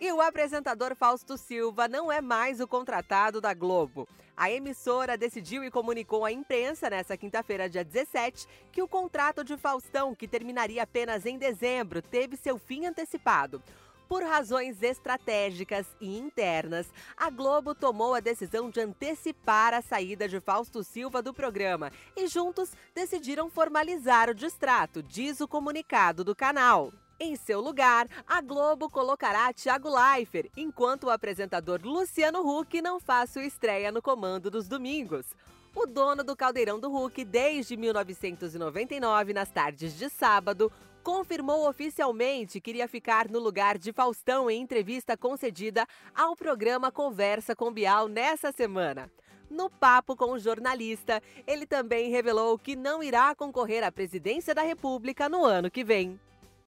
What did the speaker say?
E o apresentador Fausto Silva não é mais o contratado da Globo. A emissora decidiu e comunicou à imprensa nesta quinta-feira, dia 17, que o contrato de Faustão, que terminaria apenas em dezembro, teve seu fim antecipado. Por razões estratégicas e internas, a Globo tomou a decisão de antecipar a saída de Fausto Silva do programa e juntos decidiram formalizar o distrato, diz o comunicado do canal. Em seu lugar, a Globo colocará Thiago Leifert, enquanto o apresentador Luciano Huck não faz sua estreia no comando dos domingos. O dono do Caldeirão do Huck desde 1999, nas tardes de sábado, confirmou oficialmente que iria ficar no lugar de Faustão em entrevista concedida ao programa Conversa com Bial nessa semana. No papo com o jornalista, ele também revelou que não irá concorrer à presidência da República no ano que vem.